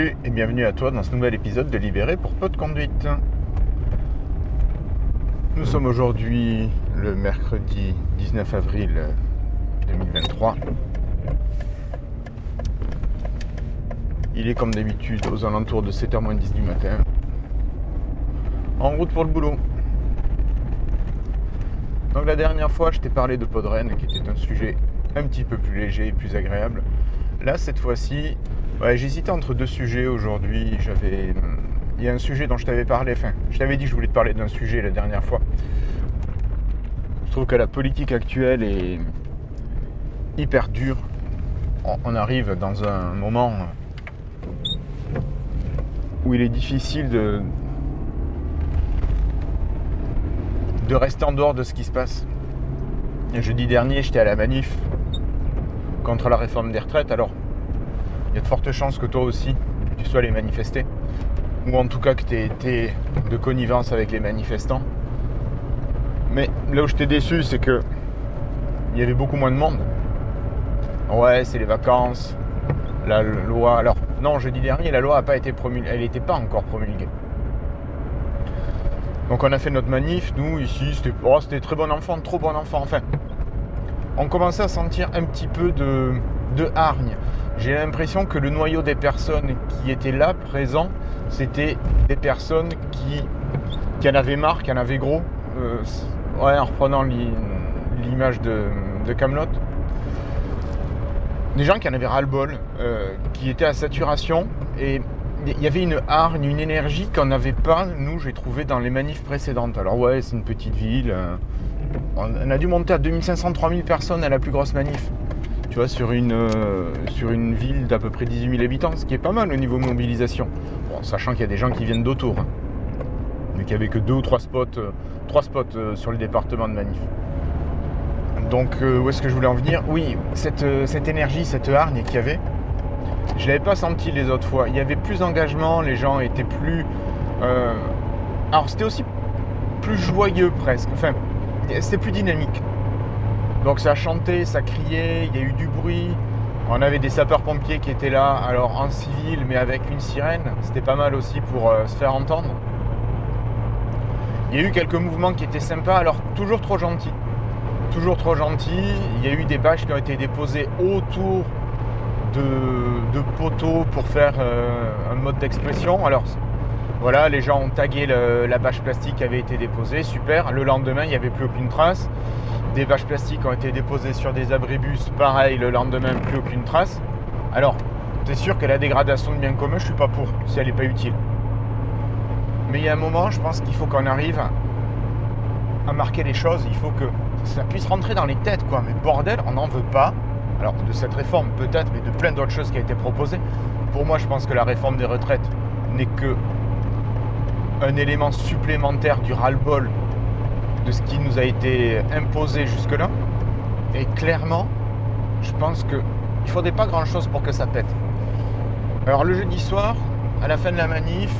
Et bienvenue à toi dans ce nouvel épisode de Libéré pour peu de conduite. Nous sommes aujourd'hui le mercredi 19 avril 2023. Il est comme d'habitude aux alentours de 7h10 du matin. En route pour le boulot. Donc la dernière fois, je t'ai parlé de Podren, qui était un sujet un petit peu plus léger et plus agréable. Là, cette fois-ci, Ouais, j'hésitais entre deux sujets aujourd'hui. Il y a un sujet dont je t'avais parlé, enfin, je t'avais dit que je voulais te parler d'un sujet la dernière fois. Je trouve que la politique actuelle est hyper dure. On arrive dans un moment où il est difficile de, de rester en dehors de ce qui se passe. jeudi dernier, j'étais à la manif contre la réforme des retraites. Alors, il y a de fortes chances que toi aussi, tu sois les manifester. Ou en tout cas que tu aies été de connivence avec les manifestants. Mais là où je t'ai déçu, c'est que il y avait beaucoup moins de monde. Ouais, c'est les vacances, la loi. Alors, non, jeudi dernier, la loi n'a pas été promulguée. Elle n'était pas encore promulguée. Donc on a fait notre manif, nous ici, c'était oh, très bon enfant, trop bon enfant. Enfin, on commençait à sentir un petit peu de hargne j'ai l'impression que le noyau des personnes qui étaés là, présents, c'était des personnes qui, qui en avaient marre, qui en avaient gros. Euh, ouais, en reprenant l'image de, de. Des gens qui en avaient ras-le-bol, euh, qui étaient à saturation. Et il y avait une hargne, une énergie qu'on n'avait pas, nous, j'ai trouvé dans les manifs précédentes. Alors ouais, c'est une petite ville. Euh, on a dû monter à 2500-3000 personnes à la plus grosse manif tu vois, sur une, euh, sur une ville d'à peu près 18 000 habitants, ce qui est pas mal au niveau mobilisation. Sachant qu'il y a des gens qui viennent d'autour, hein. mais qu'il n'y avait que deux ou trois spots, euh, spots euh, sur le département de Manif. Donc, où est-ce que je voulais en venir? Oui, cette, cette énergie, cette hargne qu'il y avait, je ne l'avais pas senti les autres fois. Il y avait plus d'engagement, les gens étaient plus. alors, c'était aussi plus joyeux presque. Enfin, c'était plus dynamique. Donc ça chantait, ça criait, il y a eu du bruit. On avait des sapeurs-pompiers qui étaient là, alors en civil, mais avec une sirène. C'était pas mal aussi pour euh, se faire entendre. Il y a eu quelques mouvements qui étaient sympas, alors toujours trop gentils. Toujours trop gentils. Il y a eu des bâches qui ont été déposées autour de, poteaux pour faire euh, un mode d'expression. Alors voilà, les gens ont tagué la bâche plastique qui avait été déposée, super. Le lendemain, il n'y avait plus aucune trace. Des vaches plastiques ont été déposées sur des abribus, pareil, le lendemain, plus aucune trace. Alors, c'est sûr que la dégradation de biens communs, je suis pas pour, si elle n'est pas utile. Mais il y a un moment, je pense qu'il faut qu'on arrive à, marquer les choses, il faut que ça puisse rentrer dans les têtes, quoi. Mais bordel, on n'en veut pas. Alors, de cette réforme, peut-être, mais de plein d'autres choses qui ont été proposées. Pour moi, je pense que la réforme des retraites n'est que un élément supplémentaire du ras-le-bol de ce qui nous a été imposé jusque-là. Et clairement, je pense qu'il ne faudrait pas grand-chose pour que ça pète. Alors le jeudi soir, à la fin de la manif,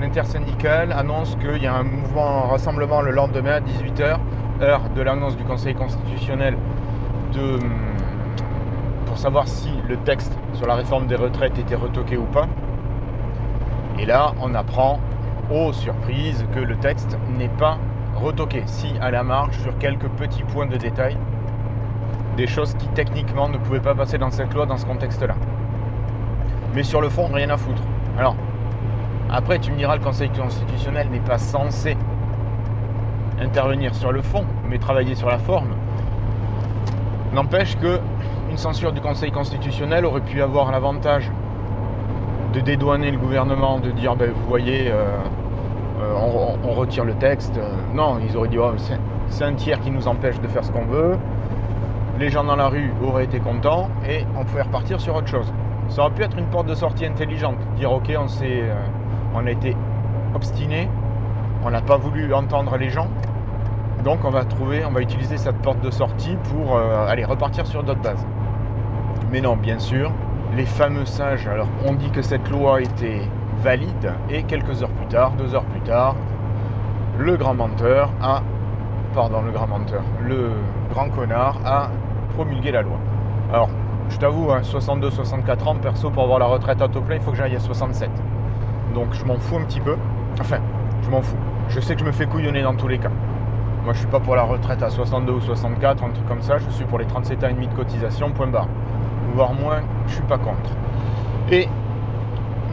l'intersyndicale annonce qu'il y a un mouvement, rassemblement le lendemain à 18h, heure de l'annonce du Conseil constitutionnel de, pour savoir si le texte sur la réforme des retraites était retoqué ou pas. Et là, on apprend, aux surprises, que le texte n'est pas retoquer, si à la marge, sur quelques petits points de détail, des choses qui techniquement ne pouvaient pas passer dans cette loi dans ce contexte-là. Mais sur le fond, rien à foutre. Alors, après, tu me diras, le Conseil constitutionnel n'est pas censé intervenir sur le fond, mais travailler sur la forme. N'empêche que une censure du Conseil constitutionnel aurait pu avoir l'avantage de dédouaner le gouvernement, de dire, ben, vous voyez, euh, on, retire le texte. Non, ils auraient dit oh, c'est un tiers qui nous empêche de faire ce qu'on veut. Les gens dans la rue auraient été contents et on pouvait repartir sur autre chose. Ça aurait pu être une porte de sortie intelligente. Dire ok, on, euh, on a été obstiné, on n'a pas voulu entendre les gens. Donc on va trouver, on va utiliser cette porte de sortie pour euh, aller repartir sur d'autres bases. Mais non, bien sûr, les fameux sages, alors on dit que cette loi était valide et quelques heures plus tard, deux heures plus tard, le grand menteur a, pardon, le grand menteur, le grand connard a promulgué la loi. Alors, je t'avoue, 62-64 ans, perso, pour avoir la retraite à taux plein, il faut que j'aille à 67. Donc je m'en fous un petit peu. Enfin, je m'en fous. Je sais que je me fais couillonner dans tous les cas. Moi, je suis pas pour la retraite à 62 ou 64, un truc comme ça. Je suis pour les 37 ans et demi de cotisation, point barre. Voire moins, je suis pas contre. Et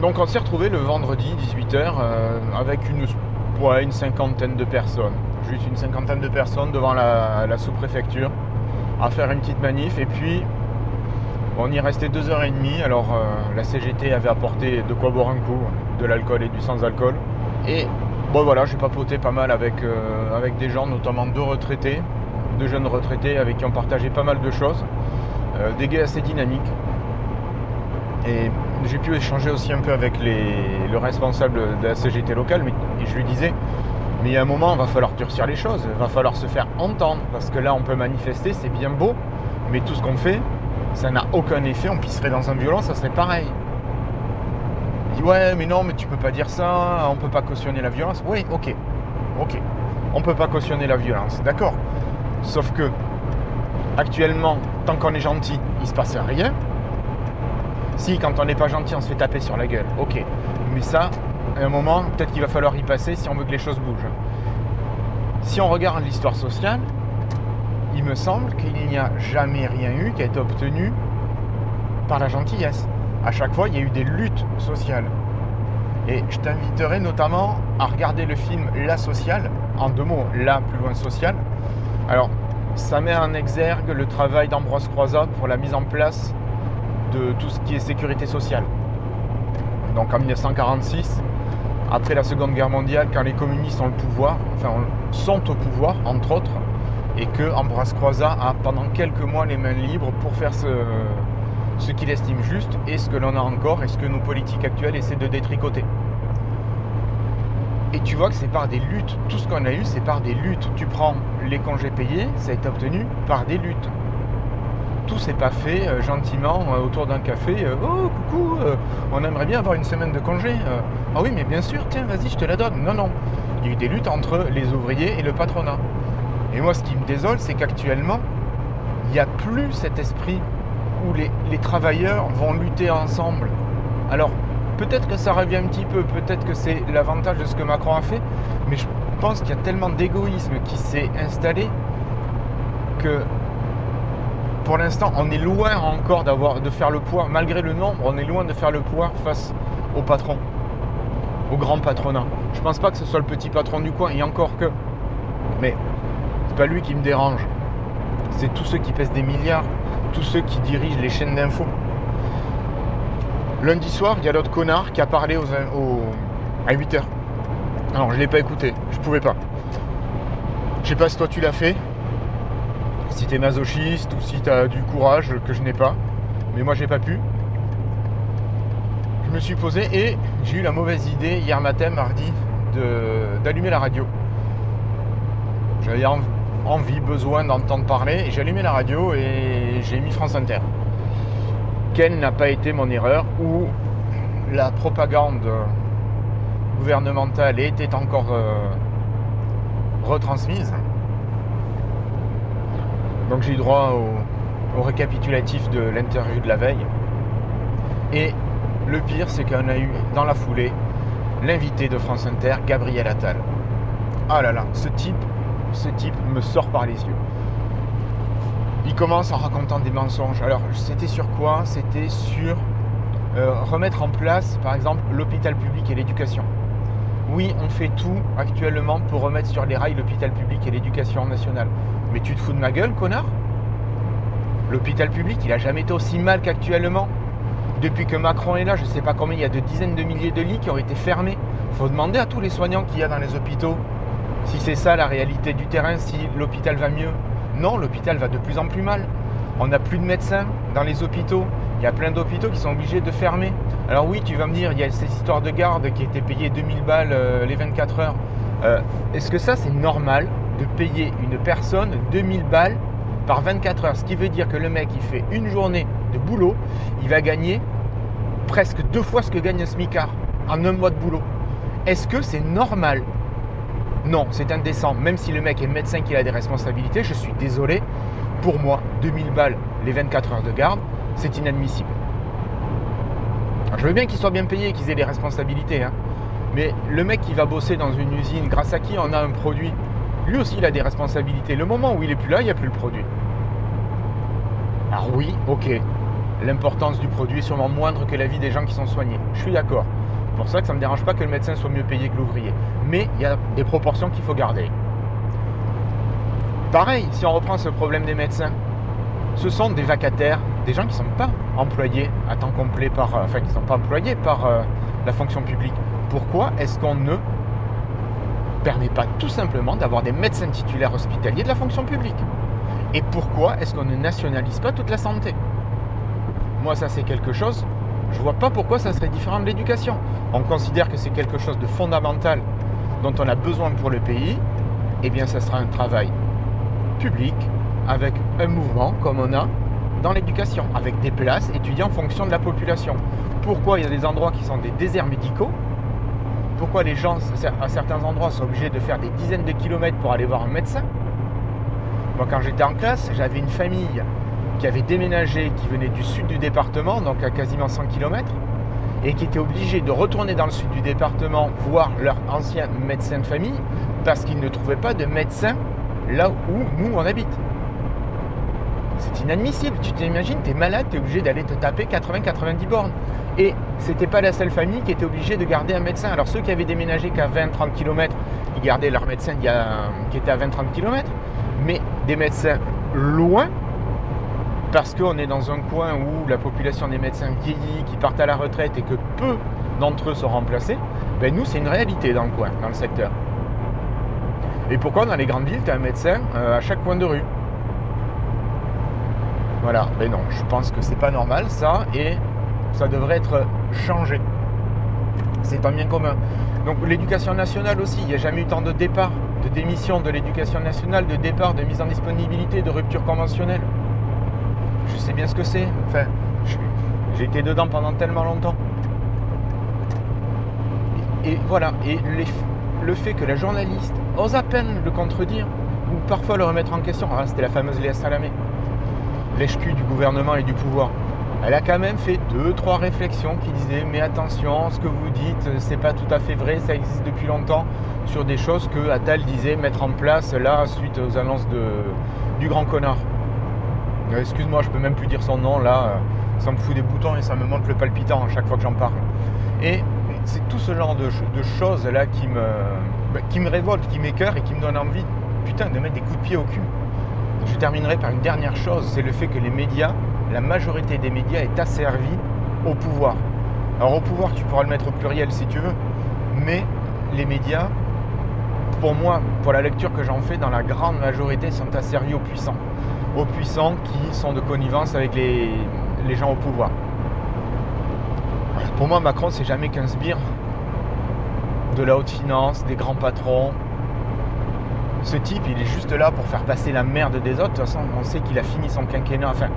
donc, on s'est retrouvé le vendredi 18h euh, avec une, une cinquantaine de personnes. Juste une cinquantaine de personnes devant la, sous-préfecture à faire une petite manif. Et puis, on y restait deux heures et demie. Alors, euh, la CGT avait apporté de quoi boire un coup, de l'alcool et du sans-alcool. Et Bon voilà, j'ai papoté pas mal avec, euh, avec des gens, notamment deux retraités, deux jeunes retraités avec qui on partageait pas mal de choses. Des gays assez dynamiques. Et j'ai pu échanger aussi un peu avec le responsable de la CGT locale, mais je lui disais, mais il y a un moment, il va falloir durcir les choses, il va falloir se faire entendre, parce que là, on peut manifester, c'est bien beau, mais tout ce qu'on fait, ça n'a aucun effet, on pisserait dans un violon, ça serait pareil dit ouais mais non mais tu peux pas dire ça, on peut pas cautionner la violence. Oui, ok, ok. On peut pas cautionner la violence, d'accord. Sauf que actuellement, tant qu'on est gentil, il se passe rien. Si quand on n'est pas gentil, on se fait taper sur la gueule, ok. Mais ça, à un moment, peut-être qu'il va falloir y passer si on veut que les choses bougent. Si on regarde l'histoire sociale, il me semble qu'il n'y a jamais rien eu qui a été obtenu par la gentillesse à chaque fois, il y a eu des luttes sociales. Et je t'inviterai notamment à regarder le film La Sociale, en deux mots, La plus loin sociale. Alors, ça met en exergue le travail d'Ambroise Croizat pour la mise en place de tout ce qui est sécurité sociale. Donc en 1946, après la Seconde Guerre mondiale, quand les communistes ont le pouvoir, enfin sont au pouvoir, entre autres, et que Ambroise a pendant quelques mois les mains libres pour faire ce, ce qu'il estime juste et ce que l'on a encore et ce que nos politiques actuelles essaient de détricoter. Et tu vois que c'est par des luttes. Tout ce qu'on a eu, c'est par des luttes. Tu prends les congés payés, ça a été obtenu par des luttes. Tout s'est pas fait euh, gentiment euh, autour d'un café. Euh, oh, coucou, on aimerait bien avoir une semaine de congé. ah oui, mais bien sûr, tiens, vas-y, je te la donne. Non, non. Il y a eu des luttes entre les ouvriers et le patronat. Et moi, ce qui me désole, c'est qu'actuellement, il n'y a plus cet esprit où les, travailleurs vont lutter ensemble. Alors, peut-être que ça revient un petit peu, peut-être que c'est l'avantage de ce que Macron a fait, mais je pense qu'il y a tellement d'égoïsme qui s'est installé que pour l'instant, on est loin encore d'avoir de faire le poids, malgré le nombre, on est loin de faire le poids face au patron, au grand patronat. Je pense pas que ce soit le petit patron du coin, et encore que. Mais c'est pas lui qui me dérange. C'est tous ceux qui pèsent des milliards tous ceux qui dirigent les chaînes d'infos. Lundi soir, il y a l'autre connard qui a parlé aux, à 8h. Alors, je ne l'ai pas écouté, je pouvais pas. Je sais pas si toi tu l'as fait, si tu es masochiste ou si tu as du courage que je n'ai pas, mais moi j'ai pas pu. Je me suis posé et j'ai eu la mauvaise idée hier matin, mardi, d'allumer la radio. J'avais envie, besoin d'entendre parler. Et j'ai allumé la radio et j'ai mis France Inter. Quelle n'a pas été mon erreur où la propagande gouvernementale était encore euh, retransmise? Donc j'ai eu droit au, récapitulatif de l'interview de la veille. Et le pire, c'est qu'on a eu dans la foulée l'invité de France Inter, Gabriel Attal. Ah là là, ce type, ce type me sort par les yeux. Il commence en racontant des mensonges. Alors, c'était sur quoi? C'était sur euh, remettre en place, par exemple, l'hôpital public et l'éducation. Oui, on fait tout actuellement pour remettre sur les rails l'hôpital public et l'éducation nationale. Mais tu te fous de ma gueule, connard L'hôpital public, il a jamais été aussi mal qu'actuellement. Depuis que Macron est là, je ne sais pas combien, il y a de dizaines de milliers de lits qui ont été fermés. Il faut demander à tous les soignants qu'il y a dans les hôpitaux si c'est ça la réalité du terrain, si l'hôpital va mieux. Non, l'hôpital va de plus en plus mal. On n'a plus de médecins dans les hôpitaux. Il y a plein d'hôpitaux qui sont obligés de fermer. Alors oui, tu vas me dire, il y a ces histoires de garde qui étaient payées 2000 balles euh, les 24 heures. Euh, est-ce que ça, c'est normal payer une personne 2000 balles par 24 heures Ce qui veut dire que le mec, il fait une journée de boulot, il va gagner presque deux fois ce que gagne un smicard en un mois de boulot. Est-ce que c'est normal? Non, c'est indécent. Même si le mec est médecin qui a des responsabilités, je suis désolé. Pour moi, 2000 balles les 24 heures de garde, C'est inadmissible. je veux bien qu'ils soient bien payés, qu'ils aient des responsabilités. Hein. Mais le mec qui va bosser dans une usine, grâce à qui on a un produit, lui aussi il a des responsabilités. Le moment où il est plus là, il n'y a plus le produit. Alors oui, ok, l'importance du produit est sûrement moindre que la vie des gens qui sont soignés. Je suis d'accord. C'est pour ça que ça ne me dérange pas que le médecin soit mieux payé que l'ouvrier. Mais il y a des proportions qu'il faut garder. Pareil, si on reprend ce problème des médecins, ce sont des vacataires, des gens qui ne sont pas employés à temps complet par, euh, enfin qui ne sont pas employés par euh, la fonction publique. Pourquoi est-ce qu'on ne permet pas tout simplement d'avoir des médecins titulaires hospitaliers de la fonction publique Et pourquoi est-ce qu'on ne nationalise pas toute la santé? Moi, ça c'est quelque chose, je ne vois pas pourquoi ça serait différent de l'éducation. On considère que c'est quelque chose de fondamental dont on a besoin pour le pays, eh bien ça sera un travail public avec un mouvement comme on a dans l'éducation, avec des places étudiées en fonction de la population. Pourquoi il y a des endroits qui sont des déserts médicaux Pourquoi les gens, à certains endroits, sont obligés de faire des dizaines de kilomètres pour aller voir un médecin Moi, quand j'étais en classe, j'avais une famille qui avait déménagé, qui venait du sud du département, donc à quasiment 100 km, et qui était obligée de retourner dans le sud du département voir leur ancien médecin de famille parce qu'ils ne trouvaient pas de médecin là où nous on habite. C'est inadmissible. Tu t'imagines, tu es malade, tu es obligé d'aller te taper 80-90 bornes. Et c'était pas la seule famille qui était obligée de garder un médecin. Alors ceux qui avaient déménagé qu'à 20-30 km, ils gardaient leur médecin qui était à 20-30 km. Mais des médecins loin, parce qu'on est dans un coin où la population des médecins vieillit, qui partent à la retraite et que peu d'entre eux sont remplacés, ben nous c'est une réalité dans le coin, dans le secteur. Et pourquoi dans les grandes villes, tu as un médecin euh, à chaque coin de rue? Voilà, mais non, je pense que c'est pas normal ça et ça devrait être changé. C'est pas bien commun. Donc l'éducation nationale aussi, il n'y a jamais eu tant de départ, de démission de l'éducation nationale, de départ, de mise en disponibilité, de rupture conventionnelle. Je sais bien ce que c'est. Enfin, j'ai été dedans pendant tellement longtemps. Et, voilà, et le fait que la journaliste ose à peine le contredire ou parfois le remettre en question. Ah, c'était la fameuse Léa Salamé, lèche du gouvernement et du pouvoir. Elle a quand même fait deux, trois réflexions qui disaient mais attention, ce que vous dites, c'est pas tout à fait vrai, ça existe depuis longtemps sur des choses que Attal disait mettre en place là suite aux annonces de, du grand connard. Euh, excuse-moi, je peux même plus dire son nom là, euh, ça me fout des boutons et ça me monte le palpitant à chaque fois que j'en parle. Et c'est tout ce genre de, choses là qui me, bah, qui me révolte, qui m'écœure et qui me donne envie, putain, de mettre des coups de pied au cul. Je terminerai par une dernière chose, c'est le fait que les médias, la majorité des médias est asservie au pouvoir. Alors au pouvoir, tu pourras le mettre au pluriel si tu veux, mais les médias, pour moi, pour la lecture que j'en fais, dans la grande majorité, sont asservis aux puissants. Aux puissants qui sont de connivence avec les, gens au pouvoir. Pour moi, Macron, c'est jamais qu'un sbire de la haute finance, des grands patrons. Ce type, il est juste là pour faire passer la merde des autres. De toute façon, on sait qu'il a fini son quinquennat. Enfin,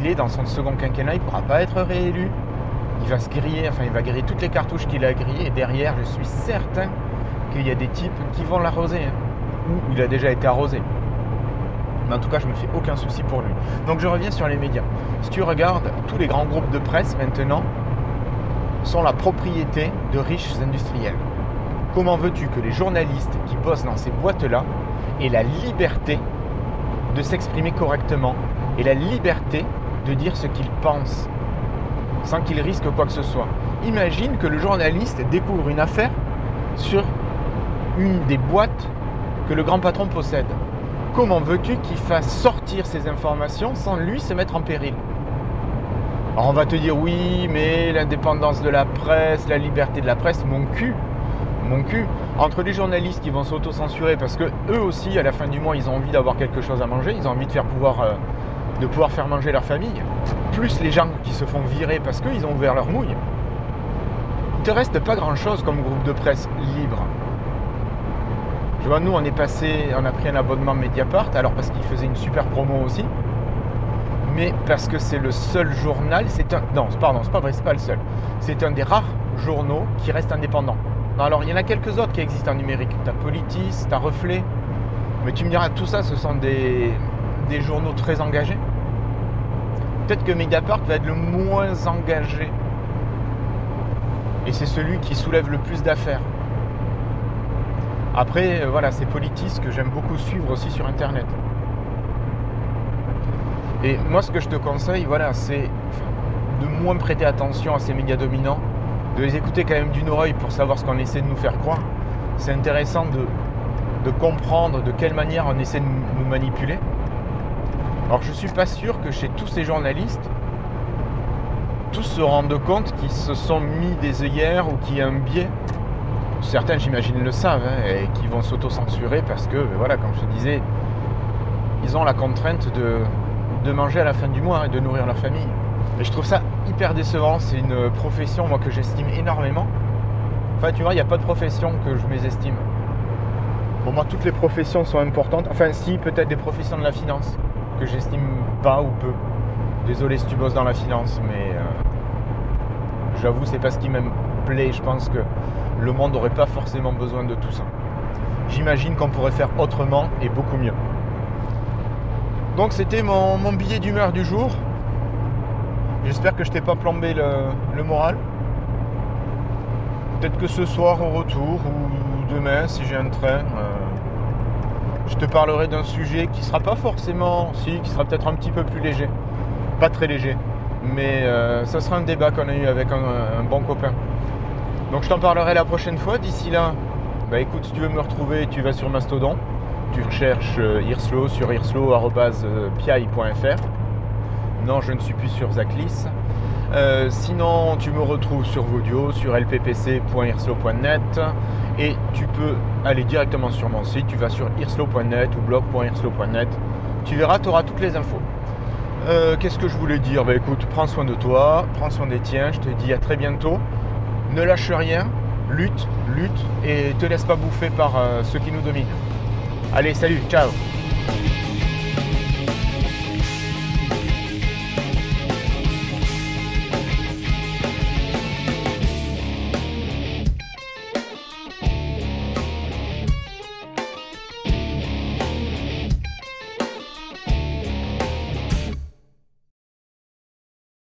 il est dans son second quinquennat, il ne pourra pas être réélu. Il va se griller, enfin, il va griller toutes les cartouches qu'il a grillées. Et derrière, je suis certain qu'il y a des types qui vont l'arroser. Hein. Ou il a déjà été arrosé. Mais en tout cas, je ne me fais aucun souci pour lui. Donc, je reviens sur les médias. Si tu regardes tous les grands groupes de presse maintenant, sont la propriété de riches industriels. Comment veux-tu que les journalistes qui bossent dans ces boîtes-là aient la liberté de s'exprimer correctement et la liberté de dire ce qu'ils pensent sans qu'ils risquent quoi que ce soit Imagine que le journaliste découvre une affaire sur une des boîtes que le grand patron possède. Comment veux-tu qu'il fasse sortir ces informations sans lui se mettre en péril? Alors on va te dire oui, mais l'indépendance de la presse, la liberté de la presse, mon cul, mon cul, entre les journalistes qui vont s'auto-censurer parce que eux aussi, à la fin du mois, ils ont envie d'avoir quelque chose à manger, ils ont envie de faire pouvoir, euh, de pouvoir faire manger leur famille, plus les gens qui se font virer parce qu'ils ont ouvert leur mouille. Il te reste pas grand-chose comme groupe de presse libre. Je vois, nous, on est passé, on a pris un abonnement Mediapart, alors parce qu'ils faisaient une super promo aussi, mais parce que c'est le seul journal, c'est un, non, pardon, c'est pas vrai, c'est pas le seul, c'est un des rares journaux qui reste indépendant alors il y en a quelques autres qui existent en numérique. Tu as Politis, tu as Reflet. Mais tu me diras, tout ça, ce sont des, journaux très engagés. peut-être que Mediapart va être le moins engagé. Et c'est celui qui soulève le plus d'affaires. Après, euh, voilà, c'est Politis que j'aime beaucoup suivre aussi sur Internet. Et moi, ce que je te conseille, voilà, c'est de moins prêter attention à ces médias dominants, de les écouter quand même d'une oreille pour savoir ce qu'on essaie de nous faire croire. C'est intéressant de, de comprendre de quelle manière on essaie de nous manipuler. Alors je ne suis pas sûr que chez tous ces journalistes, tous se rendent compte qu'ils se sont mis des œillères ou qu'il y a un biais. Certains, j'imagine, le savent hein, et qui vont s'auto-censurer parce que, ben voilà, comme je te disais, ils ont la contrainte de, de manger à la fin du mois et de nourrir leur famille. Et je trouve ça hyper décevant. C'est une profession, moi, que j'estime énormément. Enfin, tu vois, il n'y a pas de profession que je mésestime. Pour moi, toutes les professions sont importantes. Enfin, si, peut-être des professions de la finance, que j'estime pas ou peu. Désolé si tu bosses dans la finance, mais euh, j'avoue, c'est pas ce qui me plaît. Je pense que le monde n'aurait pas forcément besoin de tout ça. J'imagine qu'on pourrait faire autrement et beaucoup mieux. Donc c'était mon, billet d'humeur du jour. J'espère que je t'ai pas plombé le, moral. Peut-être que ce soir au retour ou demain si j'ai un train, euh, je te parlerai d'un sujet qui sera pas forcément, si, qui sera peut-être un petit peu plus léger. Pas très léger. Mais euh, ça sera un débat qu'on a eu avec un, bon copain. Donc je t'en parlerai la prochaine fois. D'ici là, bah écoute, si tu veux me retrouver, tu vas sur Mastodon tu recherches euh, Irslo sur irslo.piaille.fr. Non, je ne suis plus sur Zaclis. Euh, sinon, tu me retrouves sur Vodio, sur lppc.irslo.net et tu peux aller directement sur mon site. Tu vas sur irslo.net ou blog.irslo.net. Tu verras, tu auras toutes les infos. Euh, qu'est-ce que je voulais dire? Bah écoute, prends soin de toi, prends soin des tiens. Je te dis à très bientôt. Ne lâche rien, lutte, lutte et te laisse pas bouffer par ceux qui nous dominent. Allez, salut, ciao